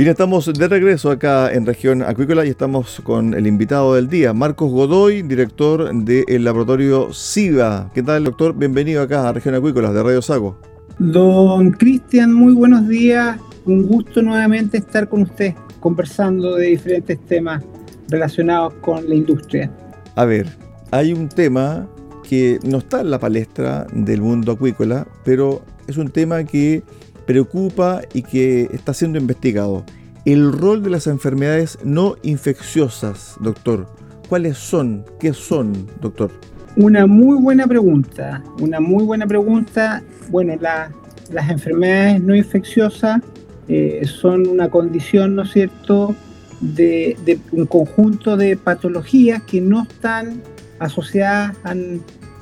Bien, estamos de regreso acá en región acuícola y estamos con el invitado del día, Marcos Godoy, director del laboratorio SIVA. ¿Qué tal, doctor? Bienvenido acá a región acuícola de Radio Sago. Don Cristian, muy buenos días. Un gusto nuevamente estar con usted conversando de diferentes temas relacionados con la industria. A ver, hay un tema que no está en la palestra del mundo acuícola, pero es un tema que preocupa y que está siendo investigado. El rol de las enfermedades no infecciosas, doctor. ¿Cuáles son? ¿Qué son, doctor? Una muy buena pregunta, una muy buena pregunta. Bueno, las enfermedades no infecciosas eh, son una condición, ¿no es cierto?, de, un conjunto de patologías que no están asociadas a,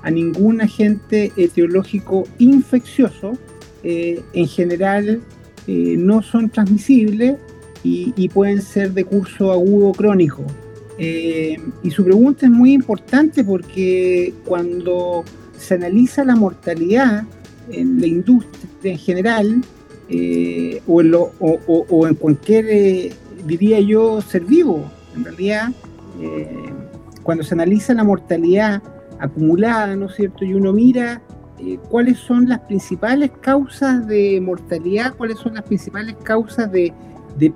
a ningún agente etiológico infeccioso, eh, en general eh, no son transmisibles y, pueden ser de curso agudo crónico. Eh, y su pregunta es muy importante porque cuando se analiza la mortalidad en la industria en general, o, en o, en cualquier, diría yo, ser vivo, en realidad, cuando se analiza la mortalidad acumulada, ¿no es cierto? Y uno mira eh, cuáles son las principales causas de mortalidad, cuáles son las principales causas de,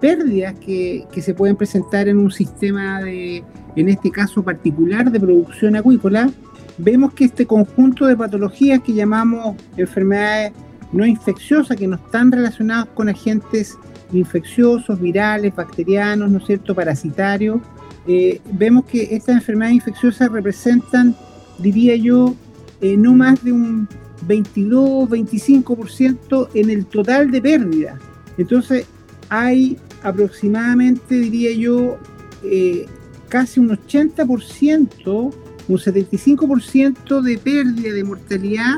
pérdidas que, se pueden presentar en un sistema de, en este caso particular, de producción acuícola, vemos que este conjunto de patologías que llamamos enfermedades no infecciosas, que no están relacionadas con agentes infecciosos, virales, bacterianos, ¿no es cierto?, parasitarios, eh, vemos que estas enfermedades infecciosas representan, diría yo, eh, no más de un 22-25% en el total de pérdida. Entonces hay aproximadamente, diría yo, eh, casi un 80%, un 75% de pérdida de mortalidad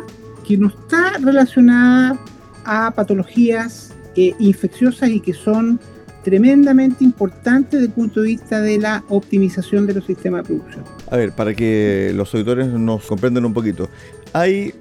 que no está relacionada a patologías eh, infecciosas y que son tremendamente importante desde el punto de vista de la optimización de los sistemas de producción. A ver, para que los auditores nos comprendan un poquito, hay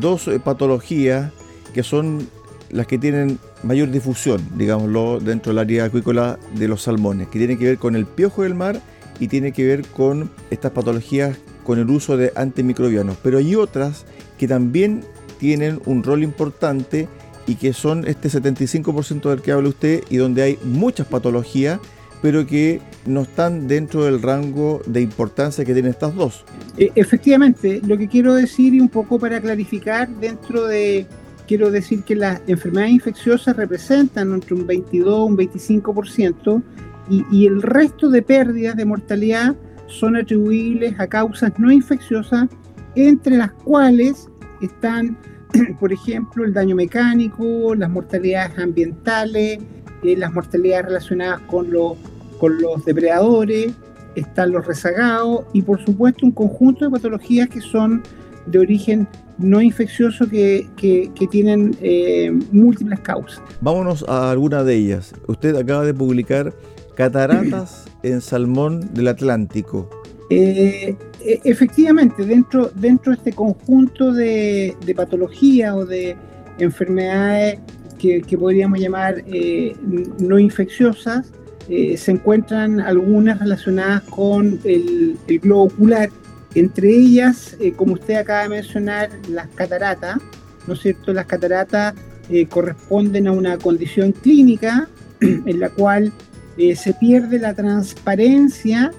dos eh, patologías que son las que tienen mayor difusión, digámoslo, dentro del área acuícola de los salmones, que tienen que ver con el piojo del mar y tiene que ver con estas patologías con el uso de antimicrobianos. Pero hay otras que también tienen un rol importante y que son este 75% del que habla usted y donde hay muchas patologías, pero que no están dentro del rango de importancia que tienen estas dos. E, efectivamente, lo que quiero decir y un poco para clarificar, dentro de, quiero decir que las enfermedades infecciosas representan entre un 22 un 25% y, y el resto de pérdidas de mortalidad son atribuibles a causas no infecciosas, entre las cuales están por ejemplo, el daño mecánico, las mortalidades ambientales, eh, las mortalidades relacionadas con, los con los depredadores, están los rezagados y por supuesto un conjunto de patologías que son de origen no infeccioso que, que, tienen eh, múltiples causas. Vámonos a alguna de ellas. Usted acaba de publicar Cataratas en Salmón del Atlántico. Eh, e, efectivamente, dentro, dentro de este conjunto de, de patologías o de enfermedades que, podríamos llamar eh, no infecciosas, eh, se encuentran algunas relacionadas con el, globo ocular, entre ellas, como usted acaba de mencionar, las cataratas, ¿no es cierto? Las cataratas corresponden a una condición clínica en la cual se pierde la transparencia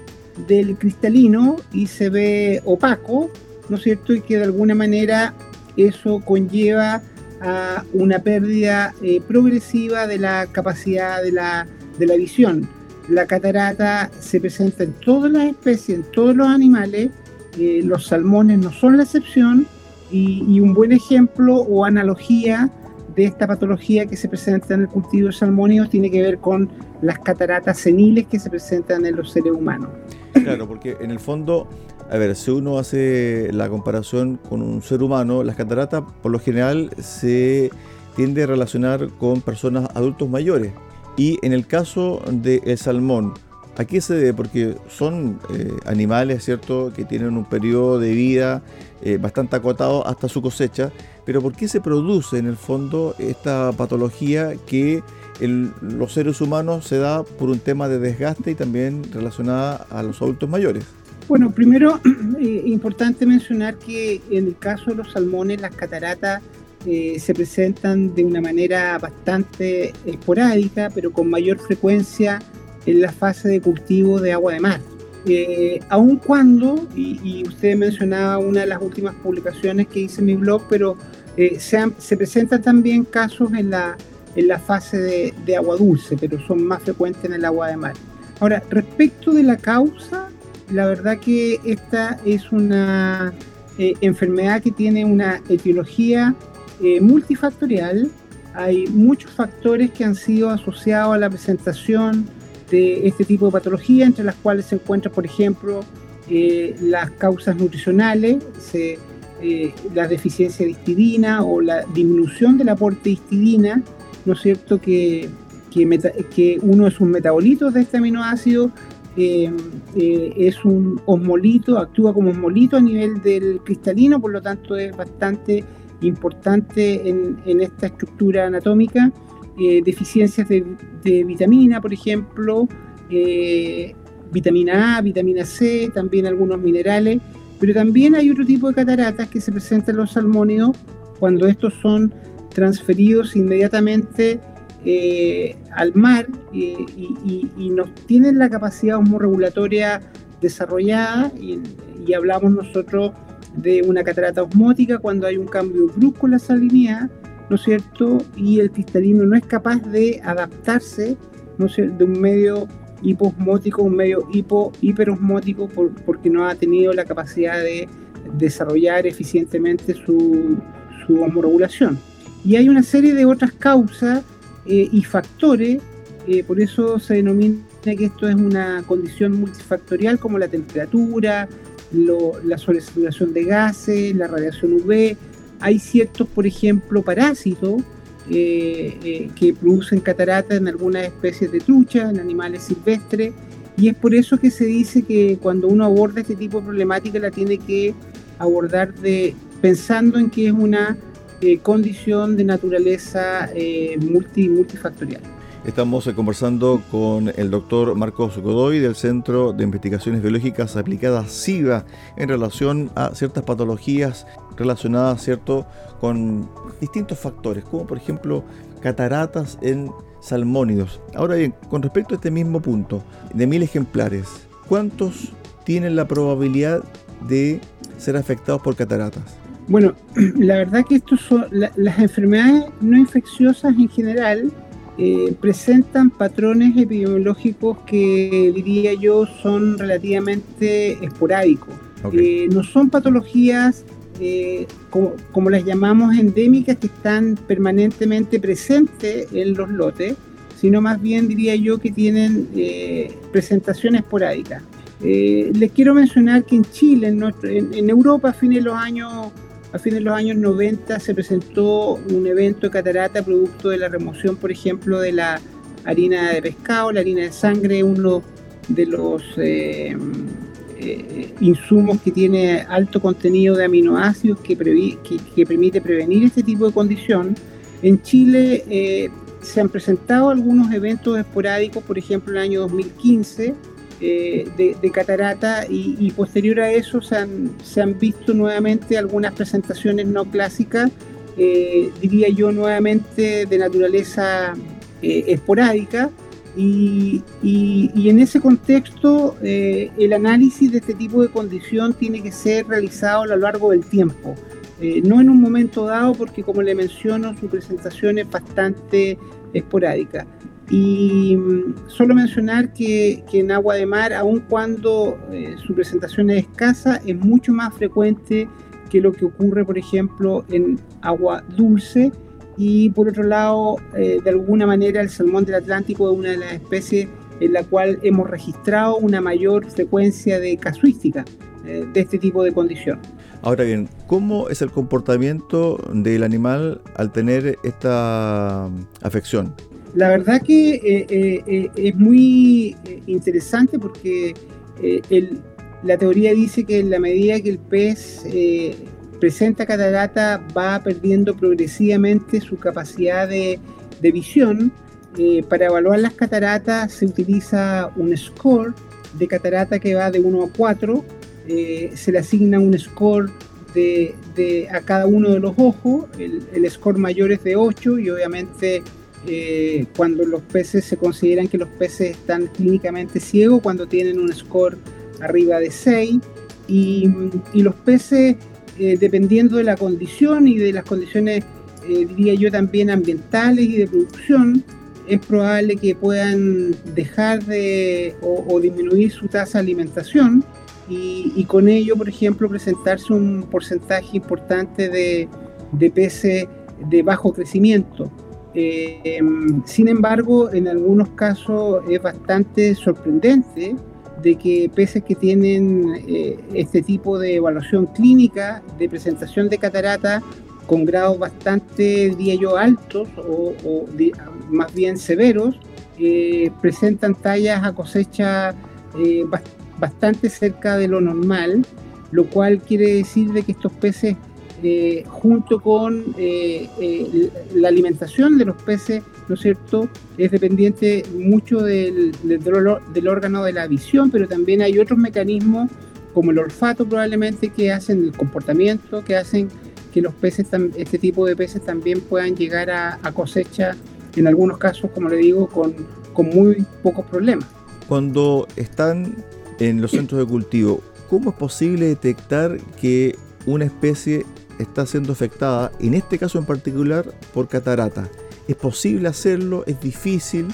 del cristalino y se ve opaco, ¿no es cierto? Y que de alguna manera eso conlleva a una pérdida eh, progresiva de la capacidad de la, de la visión. La catarata se presenta en todas las especies, en todos los animales, eh, los salmones no son la excepción y, un buen ejemplo o analogía de esta patología que se presenta en el cultivo de salmónidos tiene que ver con las cataratas seniles que se presentan en los seres humanos. Claro, porque en el fondo, a ver, si uno hace la comparación con un ser humano, las cataratas por lo general se tiende a relacionar con personas adultos mayores. Y en el caso del salmón, ¿a qué se debe? Porque son eh, animales, ¿cierto?, que tienen un periodo de vida eh, bastante acotado hasta su cosecha. Pero ¿por qué se produce en el fondo esta patología que los seres humanos se da por un tema de desgaste y también relacionada a los adultos mayores. Bueno, primero, eh, importante mencionar que en el caso de los salmones, las cataratas eh, se presentan de una manera bastante esporádica, pero con mayor frecuencia en la fase de cultivo de agua de mar. Eh, aun cuando, y, usted mencionaba una de las últimas publicaciones que hice en mi blog, pero se presentan también casos en la en la fase de, agua dulce, pero son más frecuentes en el agua de mar. Ahora, respecto de la causa, la verdad que esta es una eh, enfermedad que tiene una etiología eh, multifactorial. Hay muchos factores que han sido asociados a la presentación de este tipo de patología, entre las cuales se encuentran, por ejemplo, eh, las causas nutricionales, la deficiencia de histidina o la disminución del aporte de histidina, ¿no es cierto?, que, que, uno es un metabolito de este aminoácido, eh, eh, es un osmolito, actúa como osmolito a nivel del cristalino, por lo tanto es bastante importante en, esta estructura anatómica. Eh, deficiencias de, vitamina, por ejemplo, vitamina A, vitamina C, también algunos minerales, pero también hay otro tipo de cataratas que se presentan en los salmónidos cuando estos son transferidos inmediatamente eh, al mar y, nos tienen la capacidad osmorregulatoria desarrollada y, hablamos nosotros de una catarata osmótica cuando hay un cambio brusco en la salinidad, ¿no es cierto? Y el cristalino no es capaz de adaptarse ¿no de un medio hiposmótico un medio hipo, hiperosmótico porque no ha tenido la capacidad de desarrollar eficientemente su, su osmorregulación. Y hay una serie de otras causas eh, y factores, eh, por eso se denomina que esto es una condición multifactorial como la temperatura, la sobresaturación de gases, la radiación UV. Hay ciertos, por ejemplo, parásitos eh, que producen cataratas en algunas especies de trucha, en animales silvestres, y es por eso que se dice que cuando uno aborda este tipo de problemática la tiene que abordar de, pensando en que es una eh, condición de naturaleza eh, multi, multifactorial. Estamos eh, conversando con el doctor Marcos Godoy del Centro de Investigaciones Biológicas Aplicadas SIVA en relación a ciertas patologías relacionadas ¿cierto? con distintos factores, como por ejemplo cataratas en salmónidos. Ahora bien, con respecto a este mismo punto, de mil ejemplares, ¿cuántos tienen la probabilidad de ser afectados por cataratas? Bueno, la verdad que estos son las enfermedades no infecciosas en general eh, presentan patrones epidemiológicos que diría yo son relativamente esporádicos. Eh, no son patologías eh, como, las llamamos endémicas que están permanentemente presentes en los lotes, sino más bien diría yo que tienen presentación esporádica. les quiero mencionar que en Chile, en, en, en Europa, a fines de los años a fines de los años 90 se presentó un evento de catarata producto de la remoción, por ejemplo, de la harina de pescado, la harina de sangre, uno de los eh, insumos que tiene alto contenido de aminoácidos que, permite prevenir este tipo de condición. En Chile se han presentado algunos eventos esporádicos, por ejemplo, en el año 2015 de, catarata y, posterior a eso se han, visto nuevamente algunas presentaciones no clásicas, diría yo nuevamente de naturaleza esporádica, y, en ese contexto, eh, el análisis de este tipo de condición tiene que ser realizado a lo largo del tiempo, eh, no en un momento dado, porque como le menciono, su presentación es bastante esporádica. Y mm, solo mencionar que, en agua de mar, aun cuando eh, su presentación es escasa, es mucho más frecuente que lo que ocurre, por ejemplo, en agua dulce. Y por otro lado, eh, de alguna manera el salmón del Atlántico es una de las especies en la cual hemos registrado una mayor frecuencia de casuística eh, de este tipo de condición. Ahora bien, ¿cómo es el comportamiento del animal al tener esta afección? La verdad que eh, es muy interesante porque la teoría dice que en la medida que el pez presenta catarata va perdiendo progresivamente su capacidad de, visión. Eh, para evaluar las cataratas se utiliza un score de catarata que va de 1 a 4. Eh, se le asigna un score a cada uno de los ojos. El, score mayor es de 8 y obviamente eh, cuando los peces se consideran que los peces están clínicamente ciegos, cuando tienen un score arriba de 6. Y, los peces eh, dependiendo de la condición y de las condiciones, diría yo, también ambientales y de producción, es probable que puedan dejar de o, disminuir su tasa de alimentación y, con ello, por ejemplo, presentarse un porcentaje importante de, de peces de bajo crecimiento. Eh, sin embargo, en algunos casos es bastante sorprendente de que peces que tienen eh, este tipo de evaluación clínica de presentación de catarata con grados bastante, diría yo, altos o, más bien severos, eh, presentan tallas a cosecha bastante cerca de lo normal, lo cual quiere decir de que estos peces, junto con la alimentación de los peces, ¿no es cierto? Es dependiente mucho del, del, órgano de la visión, pero también hay otros mecanismos como el olfato probablemente que hacen el comportamiento, que hacen que los peces, este tipo de peces también puedan llegar a, cosecha, en algunos casos, como le digo, con, con muy pocos problemas. Cuando están en los centros de cultivo, ¿cómo es posible detectar que una especie está siendo afectada, en este caso en particular, por catarata? ¿Es posible hacerlo? ¿Es difícil?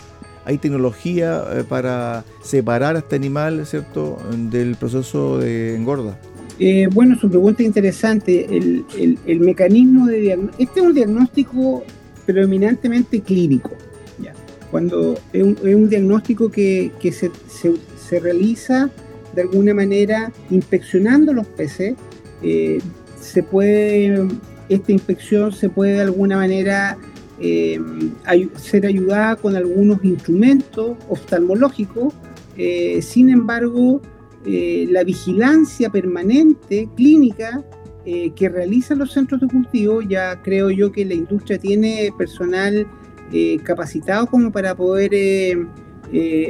¿Hay tecnología eh, para separar a este animal ¿cierto? del proceso de engorda? Eh, bueno, su pregunta es interesante. El, mecanismo de diagnóstico. Este es un diagnóstico predominantemente clínico. ¿ya? Cuando es un, diagnóstico que, se, realiza de alguna manera inspeccionando los peces. Eh, se puede, esta inspección se puede de alguna manera eh, ser ayudada con algunos instrumentos oftalmológicos. Eh, sin embargo, la vigilancia permanente clínica que realizan los centros de cultivo, ya creo yo que la industria tiene personal capacitado como para poder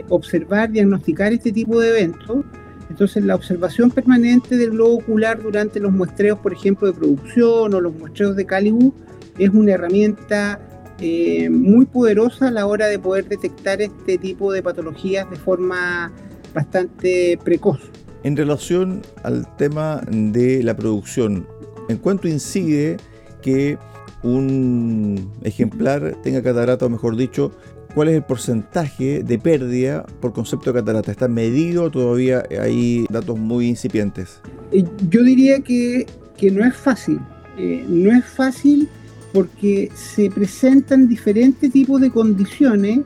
observar, diagnosticar este tipo de eventos. Entonces, la observación permanente del globo ocular durante los muestreos, por ejemplo, de producción o los muestreos de Calibu, es una herramienta eh, muy poderosa a la hora de poder detectar este tipo de patologías de forma bastante precoz. En relación al tema de la producción, ¿en cuánto incide que un ejemplar tenga catarata, o mejor dicho, cuál es el porcentaje de pérdida por concepto de catarata? ¿Está medido todavía hay datos muy incipientes? Eh, yo diría que, que no es fácil. Eh, no es fácil porque se presentan diferentes tipos de condiciones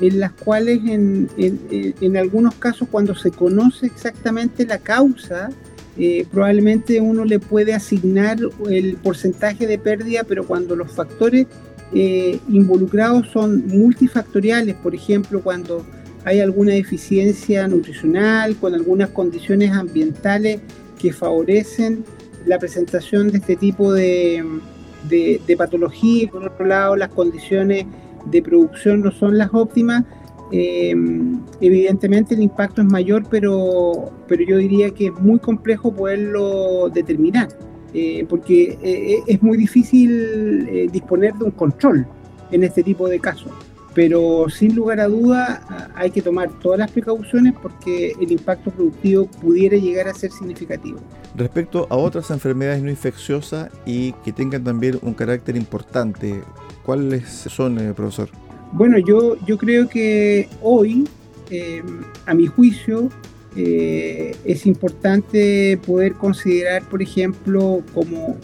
en las cuales en, algunos casos cuando se conoce exactamente la causa, eh, probablemente uno le puede asignar el porcentaje de pérdida, pero cuando los factores eh, involucrados son multifactoriales, por ejemplo, cuando hay alguna deficiencia nutricional, con algunas condiciones ambientales que favorecen la presentación de este tipo de, de, patología. Por otro lado las condiciones de producción no son las óptimas, eh, evidentemente el impacto es mayor, pero, pero yo diría que es muy complejo poderlo determinar, eh, porque eh, es muy difícil disponer de un control en este tipo de casos pero sin lugar a duda hay que tomar todas las precauciones porque el impacto productivo pudiera llegar a ser significativo. Respecto a otras enfermedades no infecciosas y que tengan también un carácter importante, ¿cuáles son, eh, profesor? Bueno, yo, yo creo que hoy, eh, a mi juicio, eh, es importante poder considerar, por ejemplo, como,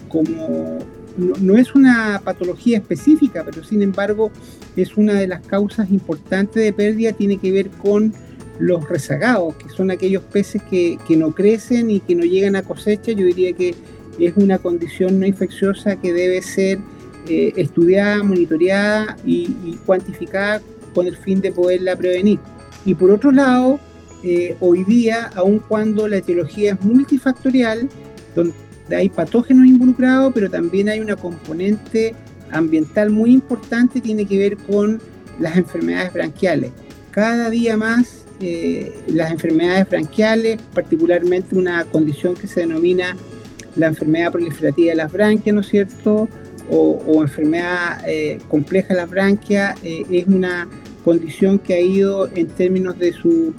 no, es una patología específica, pero sin embargo es una de las causas importantes de pérdida, tiene que ver con los rezagados, que son aquellos peces que, no crecen y que no llegan a cosecha. Yo diría que es una condición no infecciosa que debe ser eh, estudiada, monitoreada y, cuantificada con el fin de poderla prevenir. Y por otro lado, eh, hoy día, aun cuando la etiología es multifactorial, donde hay patógenos involucrados, pero también hay una componente ambiental muy importante, tiene que ver con las enfermedades branquiales. Cada día más eh, las enfermedades branquiales, particularmente una condición que se denomina la enfermedad proliferativa de las branquias, ¿no es cierto? O, enfermedad eh, compleja de las branquias, es una condición que ha ido en términos de su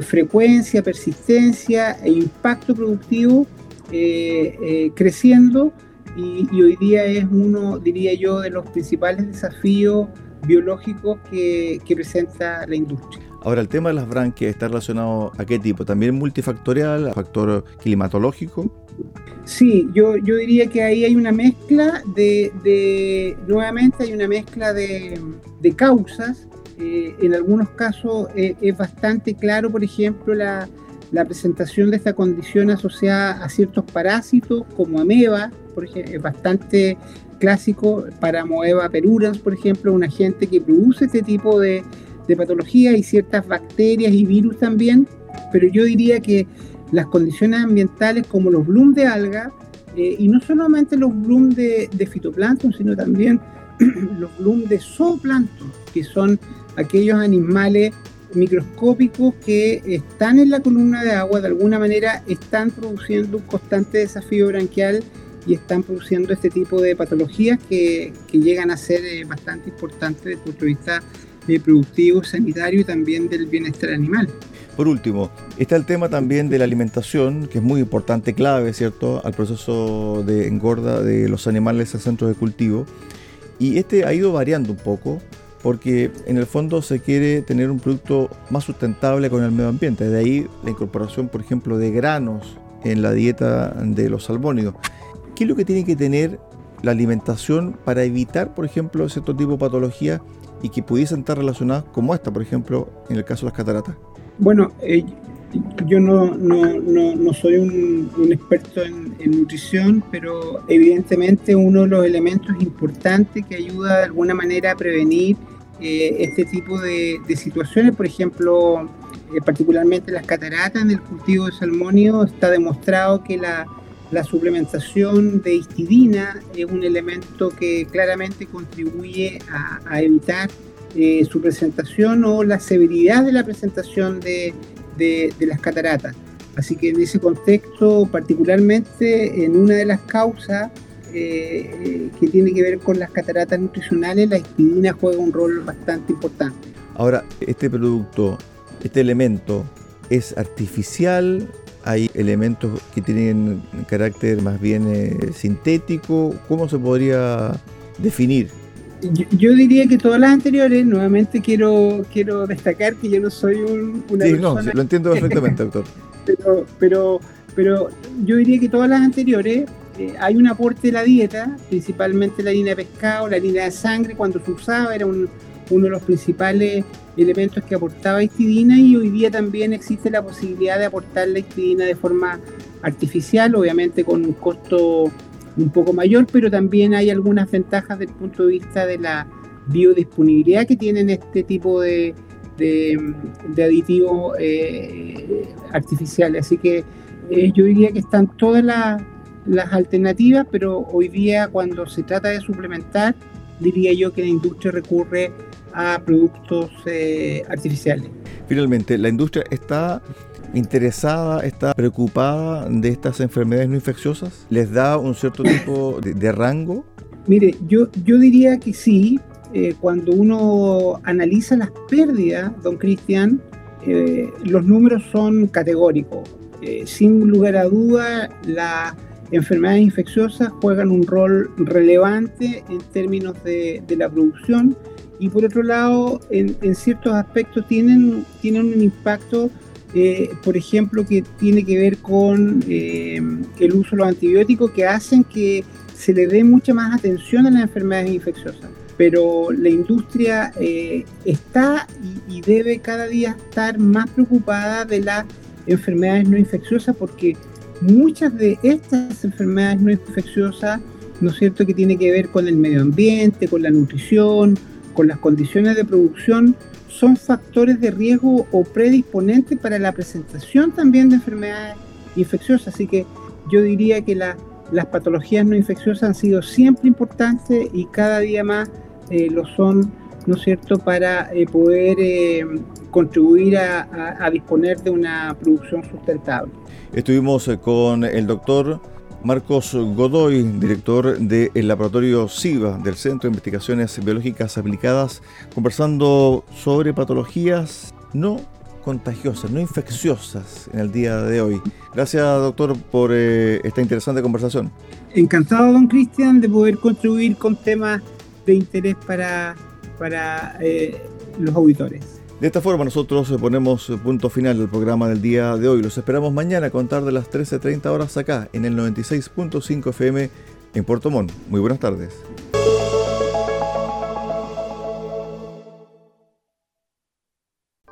frecuencia, persistencia e impacto productivo eh, eh, creciendo y, hoy día es uno, diría yo, de los principales desafíos biológicos que, presenta la industria. Ahora, el tema de las branquias está relacionado a qué tipo? ¿También multifactorial, factor climatológico? Sí, yo, yo diría que ahí hay una mezcla de, nuevamente hay una mezcla de, causas. Eh, en algunos casos es bastante claro, por ejemplo, la, la presentación de esta condición asociada a ciertos parásitos como ameba, por ejemplo, es bastante clásico. Para Amoeba perurans, por ejemplo, un agente que produce este tipo de, de patologías y ciertas bacterias y virus también, pero yo diría que las condiciones ambientales como los bloom de alga, eh, y no solamente los bloom de, de fitoplancton, sino también los bloom de zooplancton, que son aquellos animales microscópicos que están en la columna de agua, de alguna manera están produciendo un constante desafío branquial y están produciendo este tipo de patologías que, llegan a ser eh, bastante importantes desde el punto de vista de productivo, sanitario y también del bienestar animal. Por último, está el tema también de la alimentación, que es muy importante, clave, ¿cierto?, al proceso de engorda de los animales en centros de cultivo. Y este ha ido variando un poco porque en el fondo se quiere tener un producto más sustentable con el medio ambiente. De ahí la incorporación, por ejemplo, de granos en la dieta de los salmónidos. ¿Qué es lo que tiene que tener la alimentación para evitar, por ejemplo, cierto tipo de patologías y que pudiesen estar relacionadas como esta, por ejemplo, en el caso de las cataratas? Bueno, eh, yo no, soy un, un experto en, en, nutrición, pero evidentemente uno de los elementos importantes que ayuda de alguna manera a prevenir eh, este tipo de, situaciones, por ejemplo, eh, particularmente las cataratas en el cultivo de salmonio, está demostrado que la, suplementación de histidina es un elemento que claramente contribuye a, evitar eh, su presentación o la severidad de la presentación de, de, las cataratas. Así que en ese contexto, particularmente en una de las causas, eh, que tiene que ver con las cataratas nutricionales, la histidina juega un rol bastante importante. Ahora, este producto, este elemento, ¿es artificial? ¿Hay elementos que tienen carácter más bien eh, sintético? ¿Cómo se podría definir? Yo, diría que todas las anteriores, nuevamente quiero, quiero destacar que yo no soy un, una sí, no, lo entiendo perfectamente, doctor. pero, pero, pero yo diría que todas las anteriores eh, hay un aporte de la dieta, principalmente la harina de pescado, la harina de sangre, cuando se usaba era uno de los principales elementos que aportaba histidina y hoy día también existe la posibilidad de aportar la histidina de forma artificial, obviamente con un costo un poco mayor, pero también hay algunas ventajas desde el punto de vista de la biodisponibilidad que tienen este tipo de, aditivos eh, artificiales. Así que eh, yo diría que están todas las, alternativas, pero hoy día cuando se trata de suplementar, diría yo que la industria recurre a productos eh, artificiales. Finalmente, la industria está interesada, está preocupada de estas enfermedades no infecciosas? ¿Les da un cierto tipo de, rango? Mire, yo, yo diría que sí. Eh, cuando uno analiza las pérdidas, don Cristian, eh, los números son categóricos. Eh, sin lugar a duda, las enfermedades infecciosas juegan un rol relevante en términos de, la producción y por otro lado, en, ciertos aspectos tienen, tienen un impacto eh, por ejemplo, que tiene que ver con eh, el uso de los antibióticos que hacen que se le dé mucha más atención a las enfermedades infecciosas. Pero la industria eh, está y, debe cada día estar más preocupada de las enfermedades no infecciosas porque muchas de estas enfermedades no infecciosas, ¿no es cierto?, que tiene que ver con el medio ambiente, con la nutrición, con las condiciones de producción, son factores de riesgo o predisponentes para la presentación también de enfermedades infecciosas. Así que yo diría que las patologías no infecciosas han sido siempre importantes y cada día más eh, lo son, ¿no es cierto?, para eh, poder eh, contribuir a disponer de una producción sustentable. Estuvimos con el doctor Marcos Godoy, director del laboratorio SIVA del Centro de Investigaciones Biológicas Aplicadas, conversando sobre patologías no contagiosas, no infecciosas en el día de hoy. Gracias, doctor, por eh, esta interesante conversación. Encantado, don Cristian, de poder contribuir con temas de interés para, para eh, los auditores. De esta forma nosotros ponemos punto final al programa del día de hoy. Los esperamos mañana a contar de las 13.30 horas acá en el 96.5 FM en Puerto Montt. Muy buenas tardes.